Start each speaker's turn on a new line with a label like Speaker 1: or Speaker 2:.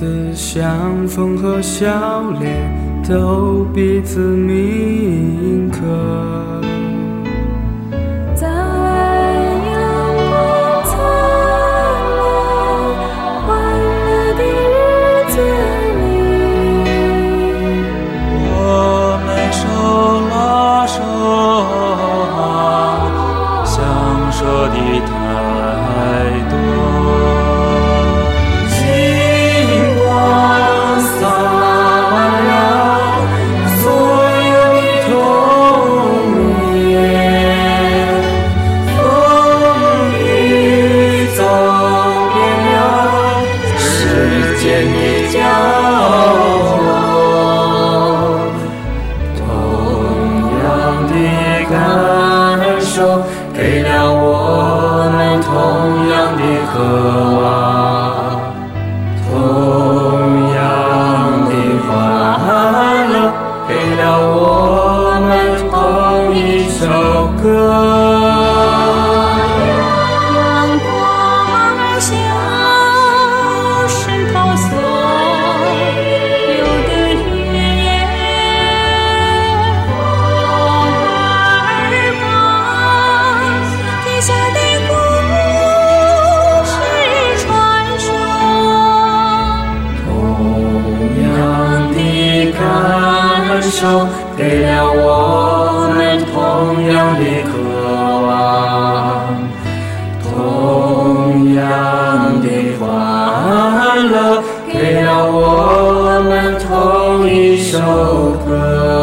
Speaker 1: 的相逢和笑脸都彼此迷 Oh. 感受给了我们同样的渴望同样的欢乐给了我们同一首歌。